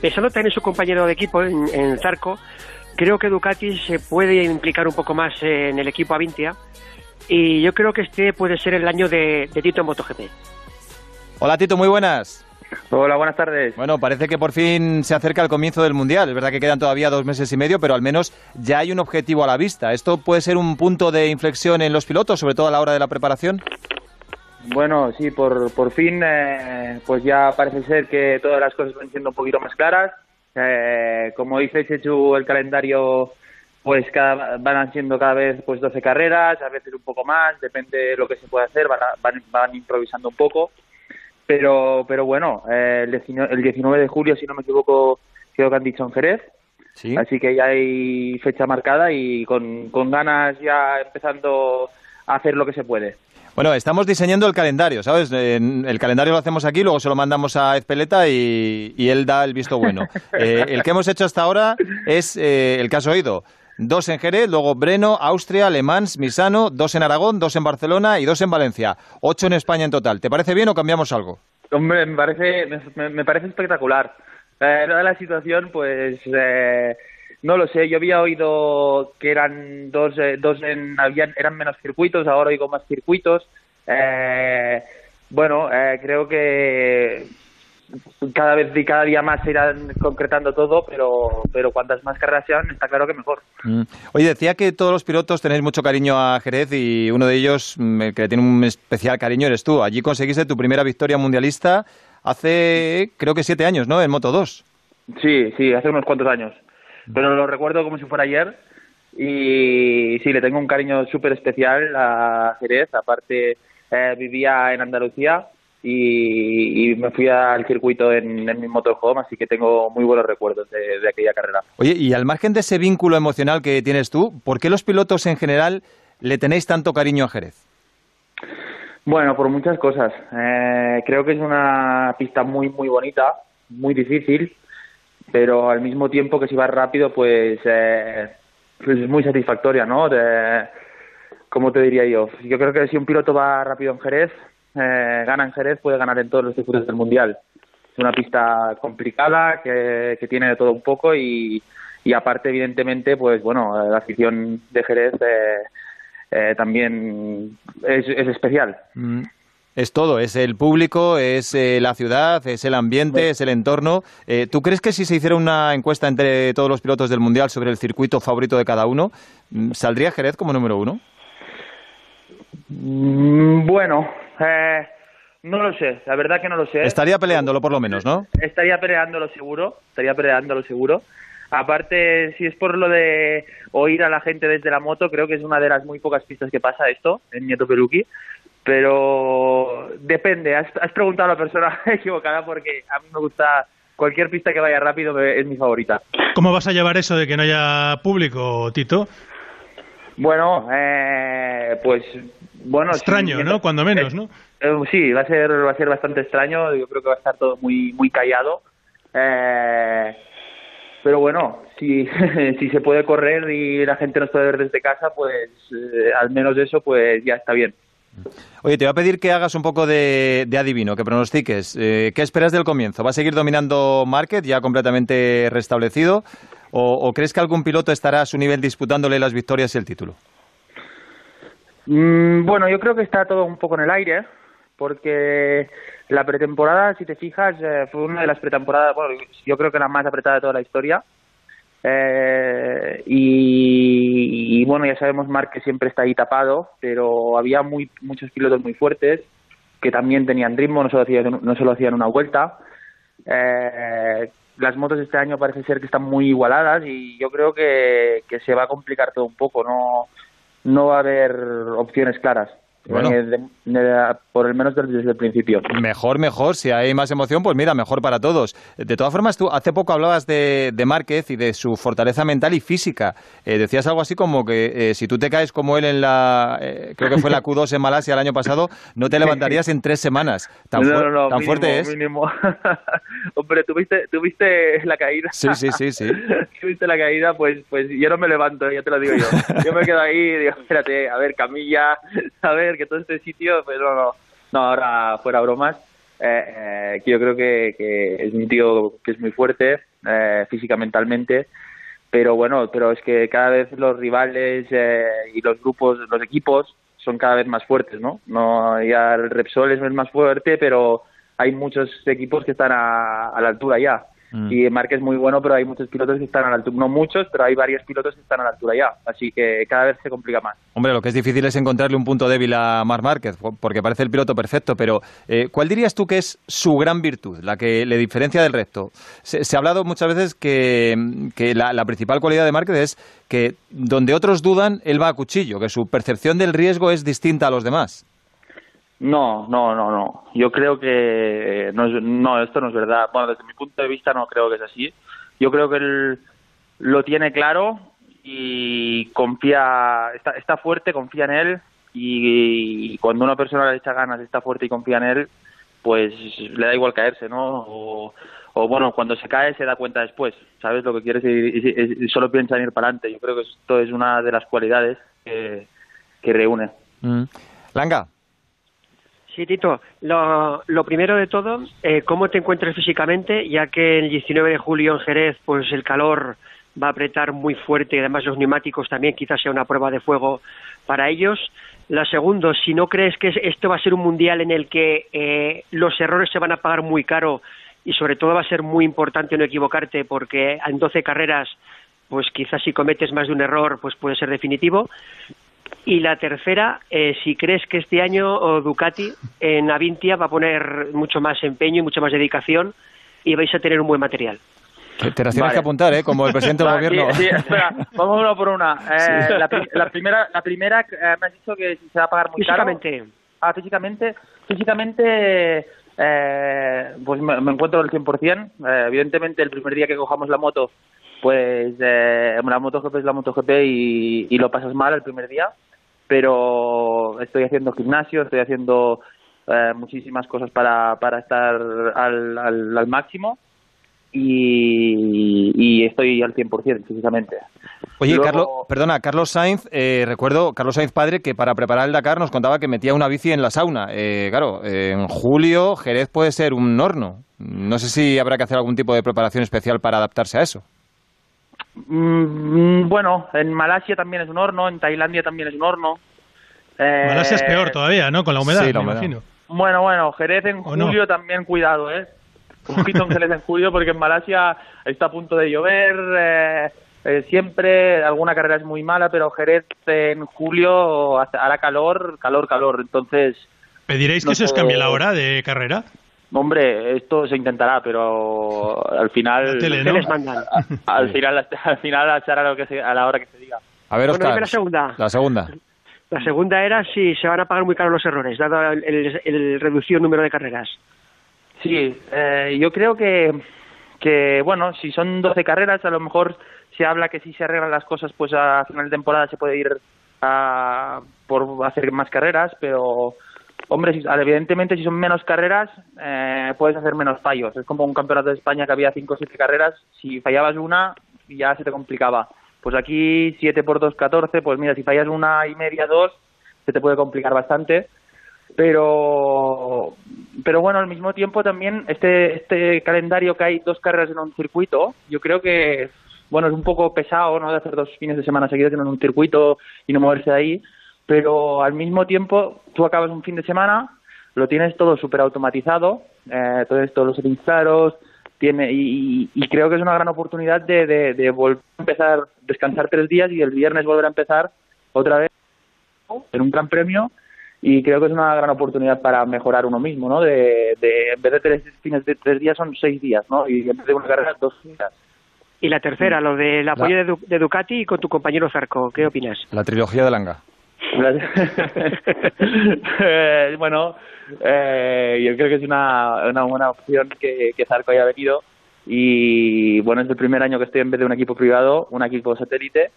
pensando también en su compañero de equipo, en, Zarco, creo que Ducati se puede implicar un poco más en el equipo Avintia y yo creo que este puede ser el año de, de Tito en MotoGP. Hola Tito, muy buenas. Hola, buenas tardes. Bueno, parece que por fin se acerca el comienzo del Mundial. Es verdad que quedan todavía dos meses y medio, pero al menos ya hay un objetivo a la vista. ¿Esto puede ser un punto de inflexión en los pilotos, sobre todo a la hora de la preparación? Bueno, sí, por, por fin, eh, pues ya parece ser que todas las cosas van siendo un poquito más claras. Eh, como dice Chechu, el calendario pues cada, van siendo cada vez pues 12 carreras, a veces un poco más, depende de lo que se puede hacer, van, van improvisando un poco pero pero bueno, eh, el, 19, de julio, si no me equivoco, creo que han dicho en Jerez. Así que ya hay fecha marcada y con, con ganas ya empezando hacer lo que se puede. Bueno, estamos diseñando el calendario, ¿sabes? El calendario lo hacemos aquí, luego se lo mandamos a Ezpeleta y, y él da el visto bueno. Eh, el que hemos hecho hasta ahora es eh, el que has oído dos en Jerez, luego Breno, Austria, Le Mans, Misano, dos en Aragón, dos en Barcelona y dos en Valencia. Ocho en España en total. ¿Te parece bien o cambiamos algo? Hombre, me parece, me, parece espectacular. Eh, la situación, pues eh, no lo sé. Yo había oído que eran dos, eh, dos en, habían, eran menos circuitos, ahora oigo más circuitos. Eh, bueno, eh, creo que cada vez y cada día más se irán concretando todo, pero, pero cuantas más carreras sean, está claro que mejor. Mm. Oye, decía que todos los pilotos tenéis mucho cariño a Jerez y uno de ellos, mm, que tiene un especial cariño, eres tú. Allí conseguiste tu primera victoria mundialista hace, creo que siete años, ¿no? En Moto 2. Sí, sí, hace unos cuantos años. Pero lo recuerdo como si fuera ayer y sí, le tengo un cariño súper especial a Jerez. Aparte, eh, vivía en Andalucía y, me fui al circuito en, mi motorhome, así que tengo muy buenos recuerdos de, aquella carrera. Oye, y al margen de ese vínculo emocional que tienes tú, ¿por qué los pilotos en general le tenéis tanto cariño a Jerez? Bueno, por muchas cosas. Eh, creo que es una pista muy, muy bonita, muy difícil, pero al mismo tiempo que si va rápido, pues, eh, pues es muy satisfactoria, ¿no? De, ¿Cómo te diría yo? Yo creo que si un piloto va rápido en Jerez, eh, gana en Jerez, puede ganar en todos los circuitos del Mundial. Es una pista complicada que, tiene de todo un poco y, aparte, evidentemente, pues bueno, la afición de Jerez eh, eh, también es, especial. Mm. Es todo, es el público, es la ciudad, es el ambiente, es el entorno. ¿Tú crees que si se hiciera una encuesta entre todos los pilotos del Mundial sobre el circuito favorito de cada uno, mm, ¿saldría Jerez como número uno? Mm, bueno, eh, no lo sé, la verdad que no lo sé. Estaría peleándolo por lo menos, ¿no? Estaría peleándolo seguro, estaría peleándolo seguro. Aparte, si es por lo de oír a la gente desde la moto, creo que es una de las muy pocas pistas que pasa esto en Nieto Peluqui. Pero depende, has, preguntado a la persona equivocada porque a mí me gusta cualquier pista que vaya rápido, es mi favorita. ¿Cómo vas a llevar eso de que no haya público, Tito? Bueno, eh, pues bueno, extraño, ¿no? Cuando menos, ¿no? Eh, sí, va a ser va a ser bastante extraño. Yo creo que va a estar todo muy muy callado. Eh, pero bueno, si, si se puede correr y la gente nos puede ver desde casa, pues eh, al menos eso, pues ya está bien. Oye, te voy a pedir que hagas un poco de, adivino, que pronostiques. ¿Qué esperas del comienzo? ¿Va a seguir dominando Market ya completamente restablecido? ¿O crees que algún piloto estará a su nivel disputándole las victorias y el título? Mm, bueno, yo creo que está todo un poco en el aire, porque la pretemporada, si te fijas, eh, fue una de las pretemporadas, bueno, yo creo que la más apretada de toda la historia. Eh, y, bueno, ya sabemos, Mark que siempre está ahí tapado, pero había muy, muchos pilotos muy fuertes que también tenían ritmo, no solo hacían, no solo hacían una vuelta. Eh, las motos este año parece ser que están muy igualadas y yo creo que, que se va a complicar todo un poco. No, no va a haber opciones claras. Bueno. por el menos desde el principio. Mejor, mejor. Si hay más emoción, pues mira, mejor para todos. De todas formas, tú hace poco hablabas de, de Márquez y de su fortaleza mental y física. Eh, decías algo así como que eh, si tú te caes como él en la, eh, creo que fue la Q2 en Malasia el año pasado, no te levantarías en tres semanas. Tan, tan fuerte es. Hombre, ¿tuviste, ¿tuviste la caída? Sí, sí, sí, sí. ¿Tuviste la caída? Pues, pues yo no me levanto, ya te lo digo yo. Yo me quedo ahí y digo, espérate, a ver, camilla, a ver, que todo este sitio, pero no, no, ahora fuera bromas. eh, que yo creo que, es un tío que es muy fuerte eh, físicamente, mentalmente, pero bueno, pero es que cada vez los rivales eh, y los grupos, los equipos son cada vez más fuertes, ¿no? No ya el Repsol es más fuerte, pero hay muchos equipos que están a, a la altura ya. Mm. Y Márquez es muy bueno, pero hay muchos pilotos que están a la altura. No muchos, pero hay varios pilotos que están a la altura ya. Así que cada vez se complica más. Hombre, lo que es difícil es encontrarle un punto débil a Marc Márquez, porque parece el piloto perfecto. Pero, eh, ¿cuál dirías tú que es su gran virtud, la que le diferencia del resto? Se, ha hablado muchas veces que, la, la, principal cualidad de Márquez es que donde otros dudan, él va a cuchillo, que su percepción del riesgo es distinta a los demás. No, no, no, no. Yo creo que eh, no, no, esto no es verdad. Bueno, desde mi punto de vista no creo que es así. Yo creo que él lo tiene claro y confía, está, está fuerte, confía en él y, cuando una persona le echa ganas, está fuerte y confía en él, pues le da igual caerse, ¿no? O, bueno, cuando se cae se da cuenta después, ¿sabes lo que quieres? Y, solo piensa en ir para adelante. Yo creo que esto es una de las cualidades que, reúne. Mm. Langa, Sí, Tito. Lo, primero de todo, eh, ¿cómo te encuentras físicamente? Ya que el 19 de julio en Jerez, pues el calor va a apretar muy fuerte y además los neumáticos también quizás sea una prueba de fuego para ellos. La segunda, si no crees que esto va a ser un mundial en el que eh, los errores se van a pagar muy caro y sobre todo va a ser muy importante no equivocarte porque en 12 carreras pues quizás si cometes más de un error pues puede ser definitivo y la tercera, eh, si crees que este año Ducati en Avintia va a poner mucho más empeño y mucha más dedicación y vais a tener un buen material. Te las tienes que apuntar, ¿eh? Como el presidente del gobierno. Sí, espera, vamos una por una. Eh, la, primera, la primera eh, me has dicho que se va a pagar muy físicamente. caro. Ah, físicamente. Físicamente, eh, pues me, encuentro al 100%. Eh, evidentemente, el primer día que cojamos la moto, pues eh, la MotoGP es la MotoGP y, y lo pasas mal el primer día pero estoy haciendo gimnasio, estoy haciendo eh, muchísimas cosas para, para estar al, al, máximo y, y, estoy al 100% físicamente. Oye, Carlos, perdona, Carlos Sainz, eh, recuerdo, Carlos Sainz padre, que para preparar el Dakar nos contaba que metía una bici en la sauna. Eh, claro, en julio Jerez puede ser un horno. No sé si habrá que hacer algún tipo de preparación especial para adaptarse a eso. Mm, bueno, en Malasia también es un horno, en Tailandia también es un horno. Eh, Malasia es peor todavía, ¿no? Con la humedad, me imagino. Bueno, bueno, Jerez en julio también, cuidado, ¿eh? Un poquito en Jerez en julio, porque en Malasia está a punto de llover. Eh, eh, siempre alguna carrera es muy mala, pero Jerez en julio hará calor, calor, calor. Entonces. ¿Pediréis que se os cambie la hora de carrera? Hombre, esto se intentará, pero al final, al final, al final a lo que a la hora que se diga. A ver, Oscar, la segunda. La segunda. La segunda era si se van a pagar muy caro los errores, dado el, reducido número de carreras. Sí, eh, yo creo que, que, bueno, si son 12 carreras, a lo mejor se habla que si se arreglan las cosas, pues a final de temporada se puede ir a, por hacer más carreras, pero Hombre, evidentemente si son menos carreras eh, puedes hacer menos fallos. Es como un campeonato de España que había 5 o 7 carreras. Si fallabas una ya se te complicaba. Pues aquí 7 por 2, 14. Pues mira, si fallas una y media, dos, se te puede complicar bastante. Pero, pero bueno, al mismo tiempo también este, este calendario que hay dos carreras en un circuito, yo creo que bueno, es un poco pesado, ¿no? De hacer dos fines de semana seguidos en un circuito y no moverse de ahí pero al mismo tiempo tú acabas un fin de semana, lo tienes todo súper automatizado, eh, todo esto, los settings tiene, y, creo que es una gran oportunidad de, de, volver a empezar, descansar tres días y el viernes volver a empezar otra vez en un gran premio y creo que es una gran oportunidad para mejorar uno mismo, ¿no? De, de en vez de tres fines de tres días son seis días, ¿no? Y en vez de una carrera dos días. Y la tercera, lo del apoyo de, de, Ducati con tu compañero Zarco, ¿qué opinas? La trilogía de Langa. Eh, bueno, eh, yo creo que es una, una buena opción que, que Zarco haya venido y bueno, es el primer año que estoy en vez de un equipo privado, un equipo satélite,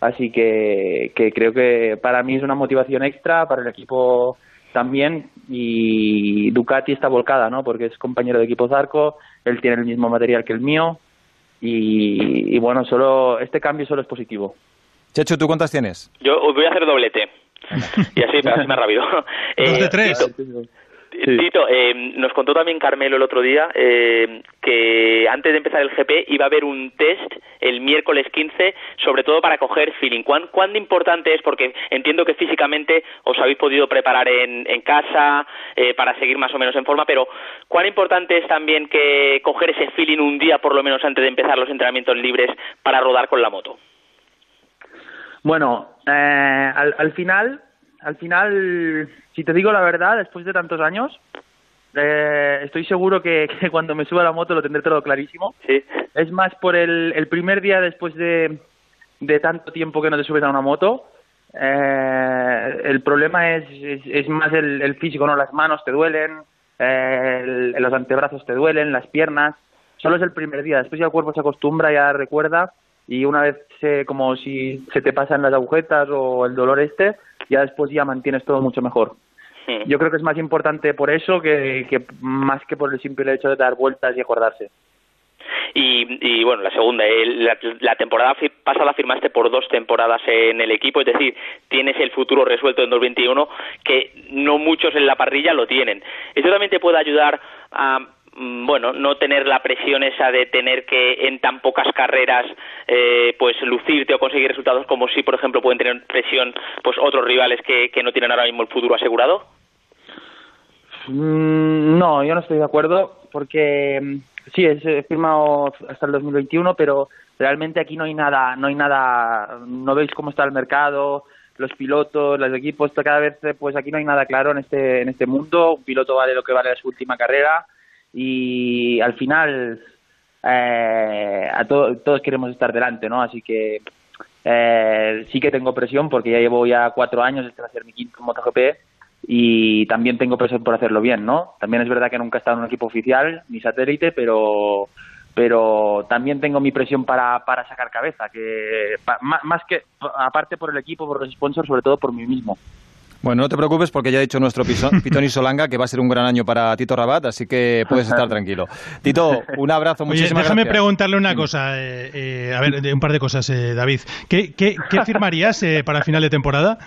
así que, que creo que para mí es una motivación extra, para el equipo también y Ducati está volcada, ¿no? Porque es compañero de equipo Zarco, él tiene el mismo material que el mío y, y bueno, solo este cambio solo es positivo. Checho, ¿tú cuántas tienes? Yo voy a hacer doblete. y así, así más rápido. ¿Dos de eh, Tito, eh, nos contó también Carmelo el otro día eh, que antes de empezar el GP iba a haber un test el miércoles 15, sobre todo para coger feeling. ¿Cuán, ¿Cuán importante es? Porque entiendo que físicamente os habéis podido preparar en, en casa eh, para seguir más o menos en forma, pero ¿cuán importante es también que coger ese feeling un día por lo menos antes de empezar los entrenamientos libres para rodar con la moto? Bueno, eh, al, al final, al final, si te digo la verdad, después de tantos años, eh, estoy seguro que, que, cuando me suba a la moto lo tendré todo clarísimo. Sí. Es más por el, el primer día después de, de tanto tiempo que no te subes a una moto. Eh, el problema es, es, es más el, el, físico, ¿no? Las manos te duelen, eh, el, los antebrazos te duelen, las piernas. Solo es el primer día. Después ya el cuerpo se acostumbra, ya recuerda y una vez como si se te pasan las agujetas o el dolor este, ya después ya mantienes todo mucho mejor. Sí. Yo creo que es más importante por eso que, que más que por el simple hecho de dar vueltas y acordarse. Y, y, bueno, la segunda, la, la, temporada pasada firmaste por dos temporadas en el equipo, es decir, tienes el futuro resuelto en 2021 que no muchos en la parrilla lo tienen. Esto también te puede ayudar a bueno, no tener la presión esa de tener que en tan pocas carreras eh, pues lucirte o conseguir resultados como si, por ejemplo, pueden tener presión pues otros rivales que, que no tienen ahora mismo el futuro asegurado. Mm, no, yo no estoy de acuerdo porque mm, sí, he firmado hasta el 2021, pero realmente aquí no hay nada, no hay nada, no veis cómo está el mercado, los pilotos, los equipos, cada vez, pues aquí no hay nada claro en este, en este mundo, un piloto vale lo que vale su última carrera y al final eh, a to todos queremos estar delante, ¿no? Así que eh, sí que tengo presión porque ya llevo ya cuatro años, este va a ser mi quinto MotoGP y también tengo presión por hacerlo bien, ¿no? También es verdad que nunca he estado en un equipo oficial ni satélite, pero pero también tengo mi presión para, para sacar cabeza, que más que aparte por el equipo, por los sponsors, sobre todo por mí mismo. Bueno, no te preocupes porque ya ha dicho nuestro Pitón y Solanga que va a ser un gran año para Tito Rabat, así que puedes estar tranquilo. Tito, un abrazo, muchísimas Oye, déjame gracias. preguntarle una cosa, eh, eh, a ver, un par de cosas, eh, David. ¿Qué, qué, qué firmarías eh, para final de temporada?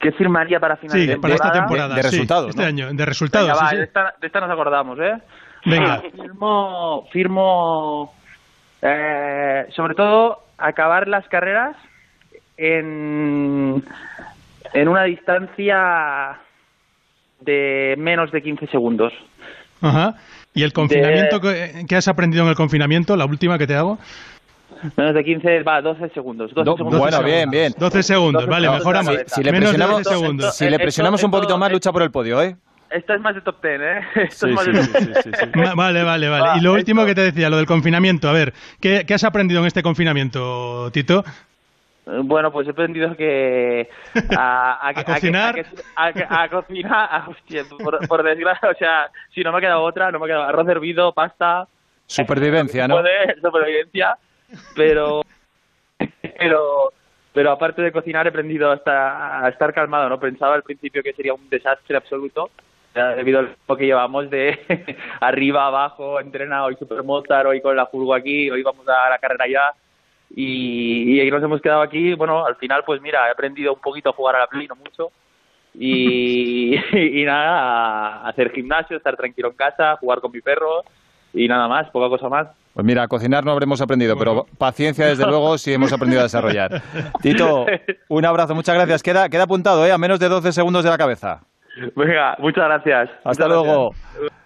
¿Qué firmaría para final sí, de temporada? para esta temporada. De, de resultados, sí, este ¿no? año, de resultados. Venga, va, sí, de, esta, de esta nos acordamos, ¿eh? Venga. Firmo, firmo eh, sobre todo acabar las carreras en, en una distancia de menos de 15 segundos. Ajá. ¿Y el confinamiento de... que has aprendido en el confinamiento, la última que te hago? Menos de 15, va, 12 segundos. 12 Do, segundos bueno, 12 bien, bien. 12 segundos, 12 vale, mejoramos. Si, si, le Menos presionamos, de 12 segundos. si le presionamos esto, un poquito esto, más, lucha por el podio, ¿eh? Esto es más de top 10, ¿eh? Esto sí, es más sí, de sí, top 10. sí, sí, Vale, vale, vale. Va, y lo último esto... que te decía, lo del confinamiento. A ver, ¿qué, ¿qué, has aprendido en este confinamiento, Tito? Bueno, pues he aprendido que a, a, a cocinar, a, cocinar, hostia, por, por, desgracia, o sea, si no me ha quedado otra, no me ha quedado arroz hervido, pasta, supervivencia, ¿no? Poder, supervivencia, pero, pero, pero aparte de cocinar he aprendido hasta a estar calmado, ¿no? Pensaba al principio que sería un desastre absoluto, debido al tiempo que llevamos de arriba, abajo, entrena hoy supermotar, hoy con la furgo aquí, hoy vamos a la carrera ya y, y nos hemos quedado aquí. Bueno, al final, pues mira, he aprendido un poquito a jugar a la Play, no mucho. Y, y, nada, a hacer gimnasio, estar tranquilo en casa, jugar con mi perro y nada más, poca cosa más. Pues mira, a cocinar no habremos aprendido, pero paciencia, desde luego, sí hemos aprendido a desarrollar. Tito, un abrazo, muchas gracias. Queda, queda apuntado, ¿eh? A menos de 12 segundos de la cabeza. Venga, muchas gracias. Hasta muchas luego. Gracias.